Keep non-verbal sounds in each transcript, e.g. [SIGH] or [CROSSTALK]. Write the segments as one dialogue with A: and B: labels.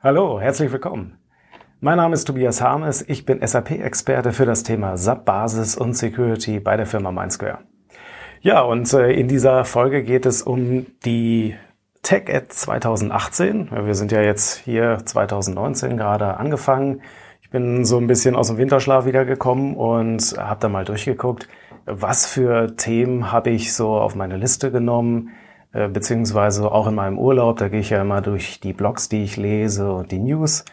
A: Hallo, herzlich willkommen. Mein Name ist Tobias Harmes, ich bin SAP-Experte für das Thema SAP Basis und Security bei der Firma Mindsquare. Ja, und äh, in dieser Folge geht es um die TechEd 2018. Wir sind ja jetzt hier 2019 gerade angefangen. Ich bin so ein bisschen aus dem Winterschlaf wiedergekommen und habe da mal durchgeguckt, was für Themen habe ich so auf meine Liste genommen, äh, beziehungsweise auch in meinem Urlaub, da gehe ich ja immer durch die Blogs, die ich lese und die News.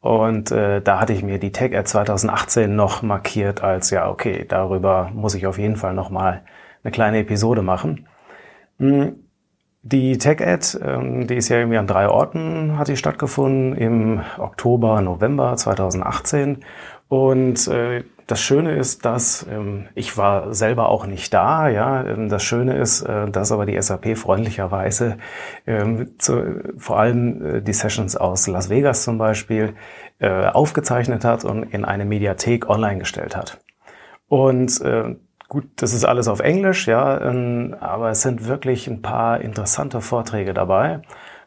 A: Und äh, da hatte ich mir die Tech Ad 2018 noch markiert als, ja, okay, darüber muss ich auf jeden Fall nochmal eine kleine Episode machen. Hm, die Tech Ad, ähm, die ist ja irgendwie an drei Orten, hat die stattgefunden im Oktober, November 2018. Und äh, das Schöne ist, dass ähm, ich war selber auch nicht da. Ja, ähm, das Schöne ist, äh, dass aber die SAP freundlicherweise ähm, zu, vor allem äh, die Sessions aus Las Vegas zum Beispiel äh, aufgezeichnet hat und in eine Mediathek online gestellt hat. Und äh, gut, das ist alles auf Englisch, ja, ähm, aber es sind wirklich ein paar interessante Vorträge dabei.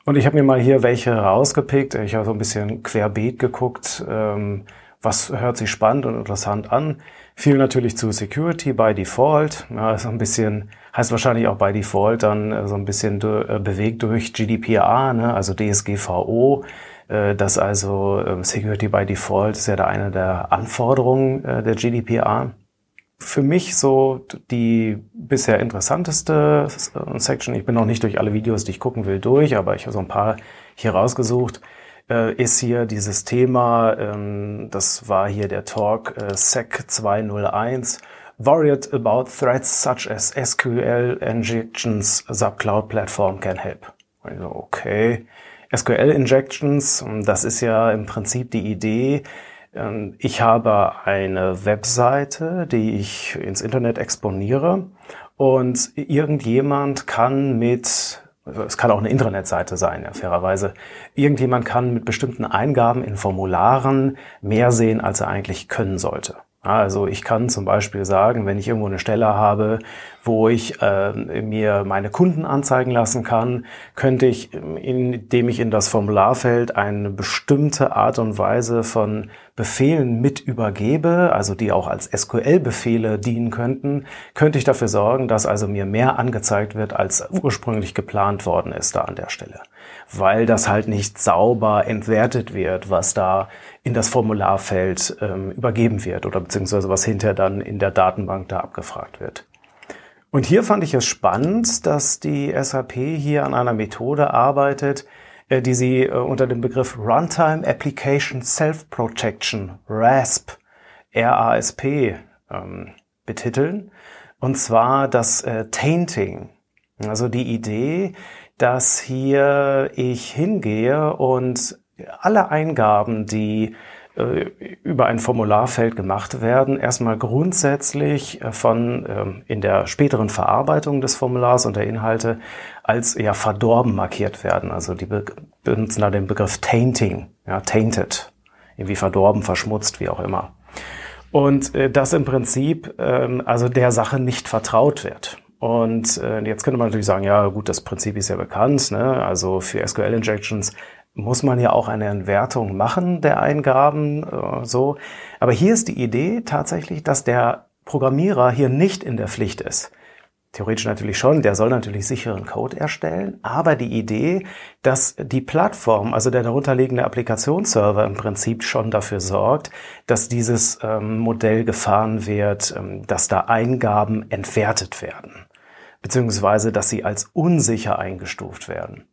A: Und ich habe mir mal hier welche rausgepickt. Ich habe so ein bisschen querbeet geguckt. Ähm, was hört sich spannend und interessant an? Viel natürlich zu Security by Default. Ja, so ein bisschen, heißt wahrscheinlich auch by Default dann äh, so ein bisschen äh, bewegt durch GDPR, ne? also DSGVO. Äh, das also ähm, Security by Default ist ja da eine der Anforderungen der GDPR. Für mich so die bisher interessanteste Section, ich bin noch nicht durch alle Videos, die ich gucken will, durch, aber ich habe so ein paar hier rausgesucht, äh, ist hier dieses Thema, ähm, das war hier der Talk äh, SEC 201, Worried about threats such as SQL injections Subcloud Platform can help. Also okay, SQL Injections, das ist ja im Prinzip die Idee, ähm, ich habe eine Webseite, die ich ins Internet exponiere und irgendjemand kann mit es kann auch eine Internetseite sein, ja, fairerweise. Irgendjemand kann mit bestimmten Eingaben in Formularen mehr sehen, als er eigentlich können sollte. Also ich kann zum Beispiel sagen, wenn ich irgendwo eine Stelle habe, wo ich äh, mir meine Kunden anzeigen lassen kann, könnte ich, indem ich in das Formularfeld eine bestimmte Art und Weise von Befehlen mit übergebe, also die auch als SQL-Befehle dienen könnten, könnte ich dafür sorgen, dass also mir mehr angezeigt wird, als ursprünglich geplant worden ist da an der Stelle weil das halt nicht sauber entwertet wird, was da in das Formularfeld ähm, übergeben wird oder beziehungsweise was hinterher dann in der Datenbank da abgefragt wird. Und hier fand ich es spannend, dass die SAP hier an einer Methode arbeitet, die sie äh, unter dem Begriff Runtime Application Self-Protection, RASP, RASP ähm, betiteln. Und zwar das äh, Tainting. Also die Idee, dass hier ich hingehe und alle Eingaben, die äh, über ein Formularfeld gemacht werden, erstmal grundsätzlich äh, von ähm, in der späteren Verarbeitung des Formulars und der Inhalte als ja verdorben markiert werden. Also die benutzen da den Begriff tainting, ja, tainted, irgendwie verdorben, verschmutzt, wie auch immer. Und äh, das im Prinzip ähm, also der Sache nicht vertraut wird. Und äh, jetzt könnte man natürlich sagen, ja gut, das Prinzip ist ja bekannt. Ne? Also für SQL-Injections muss man ja auch eine Entwertung machen der Eingaben. Äh, so. Aber hier ist die Idee tatsächlich, dass der Programmierer hier nicht in der Pflicht ist. Theoretisch natürlich schon, der soll natürlich sicheren Code erstellen, aber die Idee, dass die Plattform, also der darunterliegende Applikationsserver im Prinzip schon dafür sorgt, dass dieses ähm, Modell gefahren wird, ähm, dass da Eingaben entwertet werden beziehungsweise dass sie als unsicher eingestuft werden.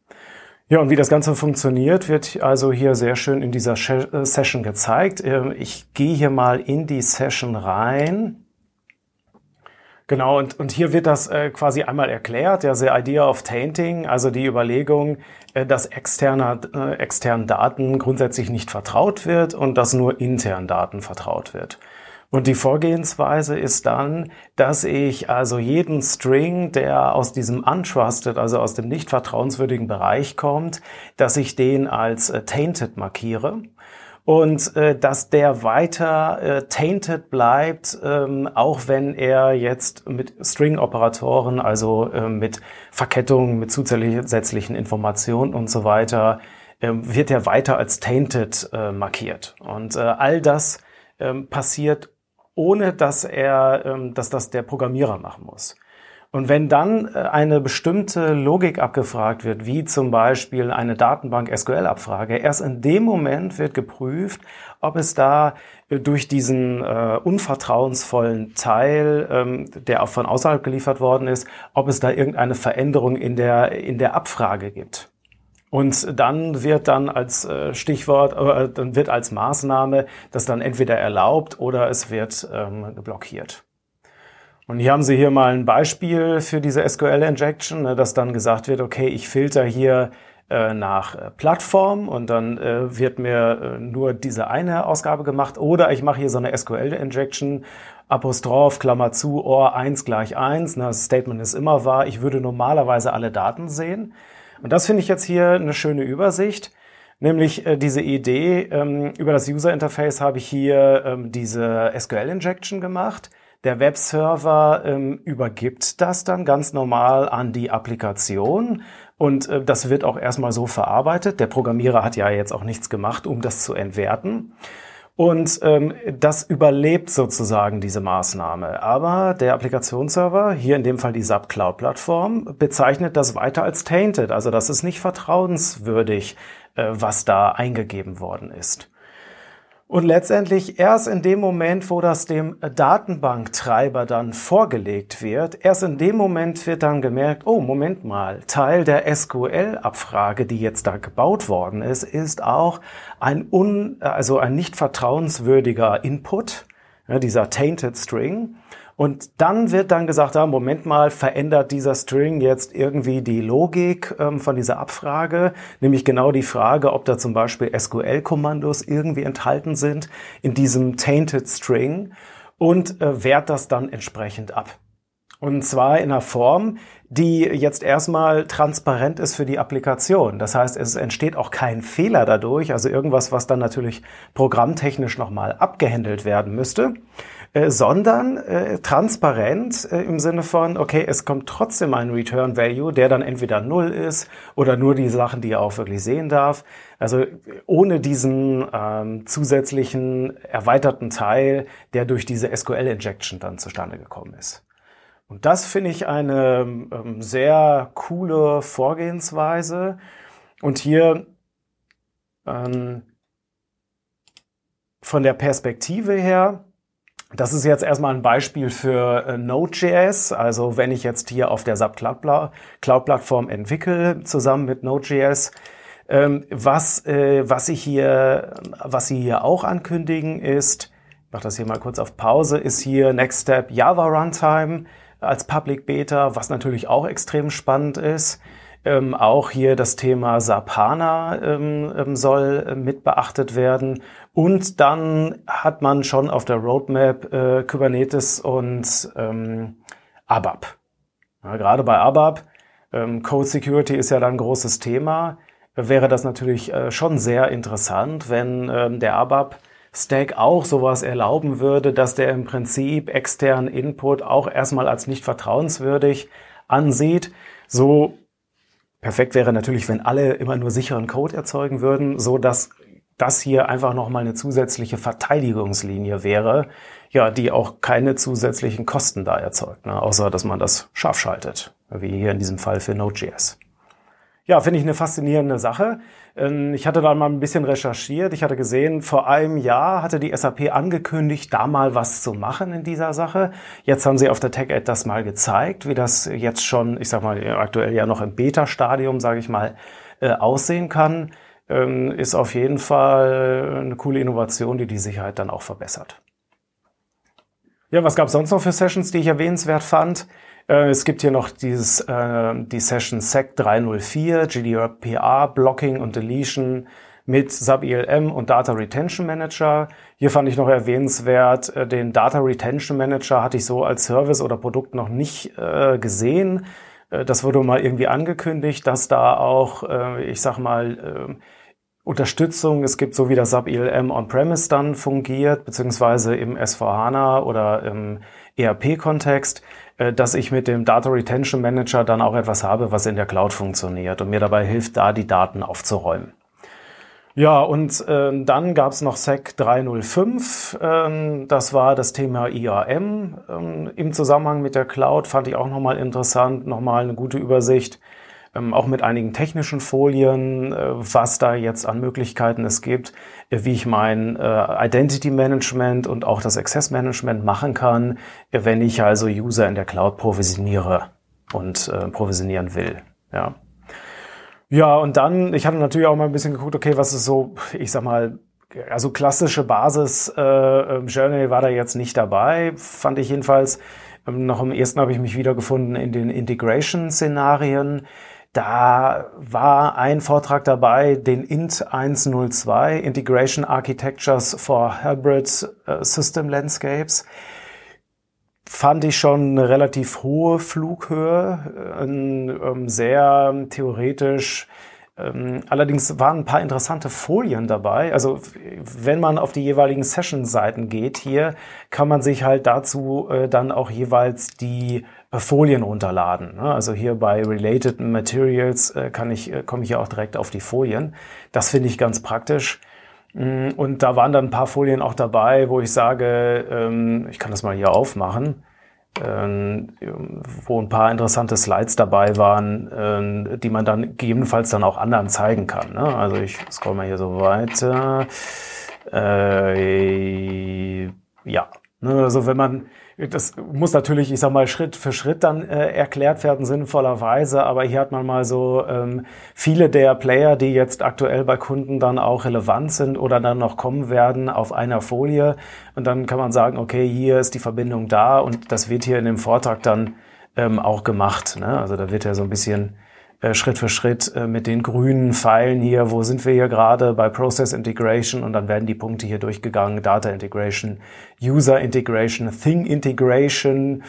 A: Ja, und wie das Ganze funktioniert, wird also hier sehr schön in dieser äh, Session gezeigt. Ähm, ich gehe hier mal in die Session rein. Genau, und, und hier wird das äh, quasi einmal erklärt, ja, the idea of tainting, also die Überlegung, äh, dass externe, äh, externen Daten grundsätzlich nicht vertraut wird und dass nur internen Daten vertraut wird. Und die Vorgehensweise ist dann, dass ich also jeden String, der aus diesem untrusted, also aus dem nicht vertrauenswürdigen Bereich kommt, dass ich den als äh, tainted markiere. und äh, dass der weiter äh, tainted bleibt, ähm, auch wenn er jetzt mit String-Operatoren, also äh, mit Verkettungen, mit zusätzlichen Informationen und so weiter, äh, wird er weiter als tainted äh, markiert. Und äh, all das äh, passiert ohne dass er, ähm, dass das der Programmierer machen muss. Und wenn dann äh, eine bestimmte Logik abgefragt wird, wie zum Beispiel eine Datenbank-SQL-Abfrage, erst in dem Moment wird geprüft, ob es da äh, durch diesen äh, unvertrauensvollen Teil, ähm, der auch von außerhalb geliefert worden ist, ob es da irgendeine Veränderung in der, in der Abfrage gibt. Und dann wird dann als äh, Stichwort, äh, dann wird als Maßnahme das dann entweder erlaubt oder es wird ähm, blockiert. Und hier haben Sie hier mal ein Beispiel für diese SQL-Injection, ne, dass dann gesagt wird, okay, ich filter hier äh, nach äh, Plattform und dann äh, wird mir nur diese eine Ausgabe gemacht oder ich mache hier so eine SQL-Injection, Apostroph, Klammer zu, OR 1 gleich 1, ne, das Statement ist immer wahr, ich würde normalerweise alle Daten sehen. Und das finde ich jetzt hier eine schöne Übersicht. Nämlich äh, diese Idee, ähm, über das User Interface habe ich hier ähm, diese SQL-Injection gemacht. Der Webserver ähm, übergibt das dann ganz normal an die Applikation und äh, das wird auch erstmal so verarbeitet. Der Programmierer hat ja jetzt auch nichts gemacht, um das zu entwerten. Und ähm, das überlebt sozusagen diese Maßnahme. Aber der Applikationsserver, hier in dem Fall die SAP Cloud Plattform, bezeichnet das weiter als tainted. Also das ist nicht vertrauenswürdig, äh, was da eingegeben worden ist. Und letztendlich erst in dem Moment, wo das dem Datenbanktreiber dann vorgelegt wird, erst in dem Moment wird dann gemerkt, oh, Moment mal, Teil der SQL-Abfrage, die jetzt da gebaut worden ist, ist auch ein un, also ein nicht vertrauenswürdiger Input, ja, dieser tainted string. Und dann wird dann gesagt, ah, Moment mal, verändert dieser String jetzt irgendwie die Logik ähm, von dieser Abfrage, nämlich genau die Frage, ob da zum Beispiel SQL-Kommandos irgendwie enthalten sind in diesem tainted String und äh, wehrt das dann entsprechend ab. Und zwar in einer Form, die jetzt erstmal transparent ist für die Applikation. Das heißt, es entsteht auch kein Fehler dadurch, also irgendwas, was dann natürlich programmtechnisch nochmal abgehandelt werden müsste. Äh, sondern äh, transparent äh, im Sinne von, okay, es kommt trotzdem ein Return Value, der dann entweder null ist oder nur die Sachen, die er auch wirklich sehen darf. Also ohne diesen ähm, zusätzlichen erweiterten Teil, der durch diese SQL-Injection dann zustande gekommen ist. Und das finde ich eine ähm, sehr coole Vorgehensweise. Und hier ähm, von der Perspektive her, das ist jetzt erstmal ein Beispiel für äh, Node.js. Also wenn ich jetzt hier auf der SAP Cloud-Plattform entwickle, zusammen mit Node.js, ähm, was, äh, was, ich hier, was Sie hier auch ankündigen ist, ich mache das hier mal kurz auf Pause, ist hier Next Step Java Runtime als Public Beta, was natürlich auch extrem spannend ist. Ähm, auch hier das Thema Sapana ähm, ähm, soll äh, mit beachtet werden. Und dann hat man schon auf der Roadmap äh, Kubernetes und ähm, ABAP. Ja, gerade bei ABAP, ähm, Code Security ist ja dann ein großes Thema, wäre das natürlich äh, schon sehr interessant, wenn ähm, der ABAP Stack auch sowas erlauben würde, dass der im Prinzip externen Input auch erstmal als nicht vertrauenswürdig ansieht. So perfekt wäre natürlich, wenn alle immer nur sicheren Code erzeugen würden, so dass das hier einfach nochmal eine zusätzliche Verteidigungslinie wäre, ja, die auch keine zusätzlichen Kosten da erzeugt, ne? außer dass man das scharf schaltet, wie hier in diesem Fall für Node.js. Ja, finde ich eine faszinierende Sache. Ähm, ich hatte da mal ein bisschen recherchiert. Ich hatte gesehen, vor einem Jahr hatte die SAP angekündigt, da mal was zu machen in dieser Sache. Jetzt haben sie auf der TechEd das mal gezeigt, wie das jetzt schon, ich sag mal, aktuell ja noch im Beta-Stadium, sage ich mal, äh, aussehen kann. Ähm, ist auf jeden Fall eine coole Innovation, die die Sicherheit dann auch verbessert. Ja, was gab es sonst noch für Sessions, die ich erwähnenswert fand? Äh, es gibt hier noch dieses, äh, die Session SEC 304, GDPR, Blocking und Deletion mit SAP-ILM und Data Retention Manager. Hier fand ich noch erwähnenswert, äh, den Data Retention Manager hatte ich so als Service oder Produkt noch nicht äh, gesehen. Äh, das wurde mal irgendwie angekündigt, dass da auch, äh, ich sag mal, Unterstützung es gibt, so wie das SAP ILM On-Premise dann fungiert, beziehungsweise im S4HANA oder im ERP-Kontext, dass ich mit dem Data Retention Manager dann auch etwas habe, was in der Cloud funktioniert und mir dabei hilft, da die Daten aufzuräumen. Ja, und äh, dann gab's noch SEC 305. Ähm, das war das Thema IAM. Ähm, Im Zusammenhang mit der Cloud fand ich auch nochmal interessant, nochmal eine gute Übersicht ähm, auch mit einigen technischen Folien, äh, was da jetzt an Möglichkeiten es gibt, äh, wie ich mein äh, Identity Management und auch das Access Management machen kann, äh, wenn ich also User in der Cloud provisioniere und äh, provisionieren will. Ja. Ja, und dann, ich hatte natürlich auch mal ein bisschen geguckt, okay, was ist so, ich sag mal, also klassische Basis äh, ähm, Journey war da jetzt nicht dabei, fand ich jedenfalls. Ähm, noch im ersten habe ich mich wiedergefunden in den Integration-Szenarien. Da war ein Vortrag dabei, den INT 102, Integration Architectures for Hybrid äh, System Landscapes. Fand ich schon eine relativ hohe Flughöhe, äh, ähm, sehr theoretisch allerdings waren ein paar interessante Folien dabei. Also wenn man auf die jeweiligen Session-Seiten geht hier, kann man sich halt dazu äh, dann auch jeweils die äh, Folien runterladen. Ne? Also hier bei Related Materials äh, kann ich, komme ich ja auch direkt auf die Folien. Das finde ich ganz praktisch. Mm, und da waren dann ein paar Folien auch dabei, wo ich sage, ähm, ich kann das mal hier aufmachen. Ähm, wo ein paar interessante Slides dabei waren, ähm, die man dann gegebenenfalls dann auch anderen zeigen kann. Ne? Also ich scroll mal hier so weiter. Äh, ja? Also wenn man das muss natürlich, ich sag mal, Schritt für Schritt dann äh, erklärt werden, sinnvollerweise. Aber hier hat man mal so ähm, viele der Player, die jetzt aktuell bei Kunden dann auch relevant sind oder dann noch kommen werden, auf einer Folie. Und dann kann man sagen, okay, hier ist die Verbindung da und das wird hier in dem Vortrag dann ähm, auch gemacht. Ne? Also da wird ja so ein bisschen Schritt für Schritt äh, mit den grünen Pfeilen hier, wo sind wir hier gerade bei Process Integration und dann werden die Punkte hier durchgegangen, Data Integration, User Integration, Thing Integration,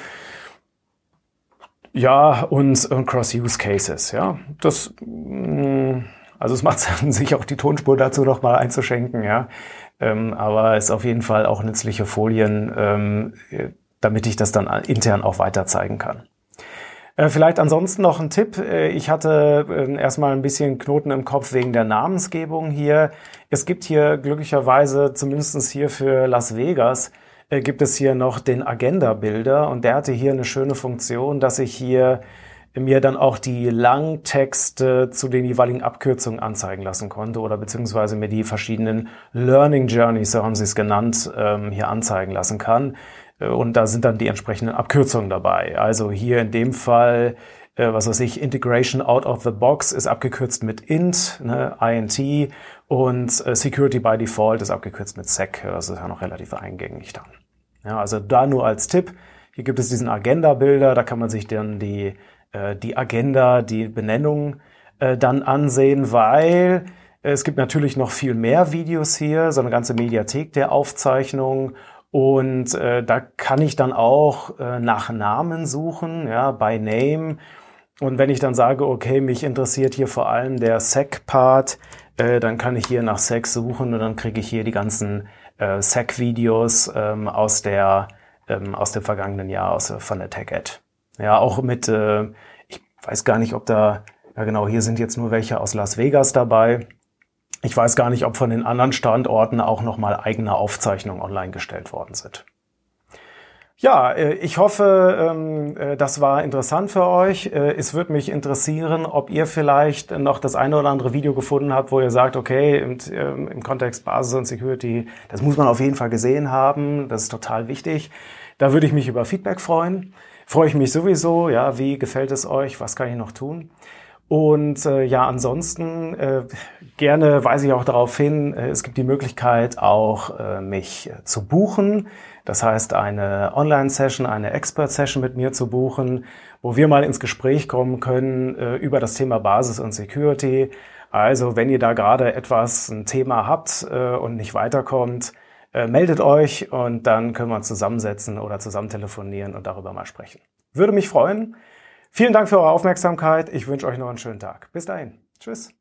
A: ja, und, und Cross-Use Cases, ja. Das, mm, also es macht [LAUGHS] Sinn, sich auch die Tonspur dazu noch mal einzuschenken, ja. Ähm, aber ist auf jeden Fall auch nützliche Folien, ähm, damit ich das dann intern auch weiter zeigen kann. Äh, vielleicht ansonsten noch ein Tipp. Äh, ich hatte äh, erstmal ein bisschen Knoten im Kopf wegen der Namensgebung hier. Es gibt hier glücklicherweise, zumindestens hier für Las Vegas, gibt es hier noch den Agenda-Bilder und der hatte hier eine schöne Funktion, dass ich hier mir dann auch die Langtexte zu den jeweiligen Abkürzungen anzeigen lassen konnte oder beziehungsweise mir die verschiedenen Learning Journeys, so haben sie es genannt, ähm, hier anzeigen lassen kann. Äh, und da sind dann die entsprechenden Abkürzungen dabei. Also hier in dem Fall, äh, was weiß ich, Integration out of the box ist abgekürzt mit int, ne, int und äh, Security by Default ist abgekürzt mit sec. Das ist ja noch relativ eingängig dann. Ja, also da nur als Tipp. Hier gibt es diesen Agenda-Bilder, da kann man sich dann die, die Agenda, die Benennung dann ansehen, weil es gibt natürlich noch viel mehr Videos hier, so eine ganze Mediathek der Aufzeichnungen und äh, da kann ich dann auch äh, nach Namen suchen, ja, by name. Und wenn ich dann sage, okay, mich interessiert hier vor allem der SEC-Part, äh, dann kann ich hier nach SEC suchen und dann kriege ich hier die ganzen äh, SEC-Videos ähm, aus der ähm, aus dem vergangenen Jahr aus von der TechEd. Ja, auch mit, äh, ich weiß gar nicht, ob da, ja genau, hier sind jetzt nur welche aus Las Vegas dabei. Ich weiß gar nicht, ob von den anderen Standorten auch nochmal eigene Aufzeichnungen online gestellt worden sind. Ja, äh, ich hoffe, ähm, äh, das war interessant für euch. Äh, es würde mich interessieren, ob ihr vielleicht noch das eine oder andere Video gefunden habt, wo ihr sagt, okay, im, ähm, im Kontext Basis und Security, das muss man auf jeden Fall gesehen haben. Das ist total wichtig. Da würde ich mich über Feedback freuen. Freue ich mich sowieso. Ja, wie gefällt es euch? Was kann ich noch tun? Und äh, ja, ansonsten äh, gerne weise ich auch darauf hin, äh, es gibt die Möglichkeit auch äh, mich zu buchen. Das heißt, eine Online-Session, eine Expert-Session mit mir zu buchen, wo wir mal ins Gespräch kommen können äh, über das Thema Basis und Security. Also wenn ihr da gerade etwas, ein Thema habt äh, und nicht weiterkommt, äh, meldet euch und dann können wir uns zusammensetzen oder zusammen telefonieren und darüber mal sprechen. Würde mich freuen. Vielen Dank für eure Aufmerksamkeit. Ich wünsche euch noch einen schönen Tag. Bis dahin. Tschüss.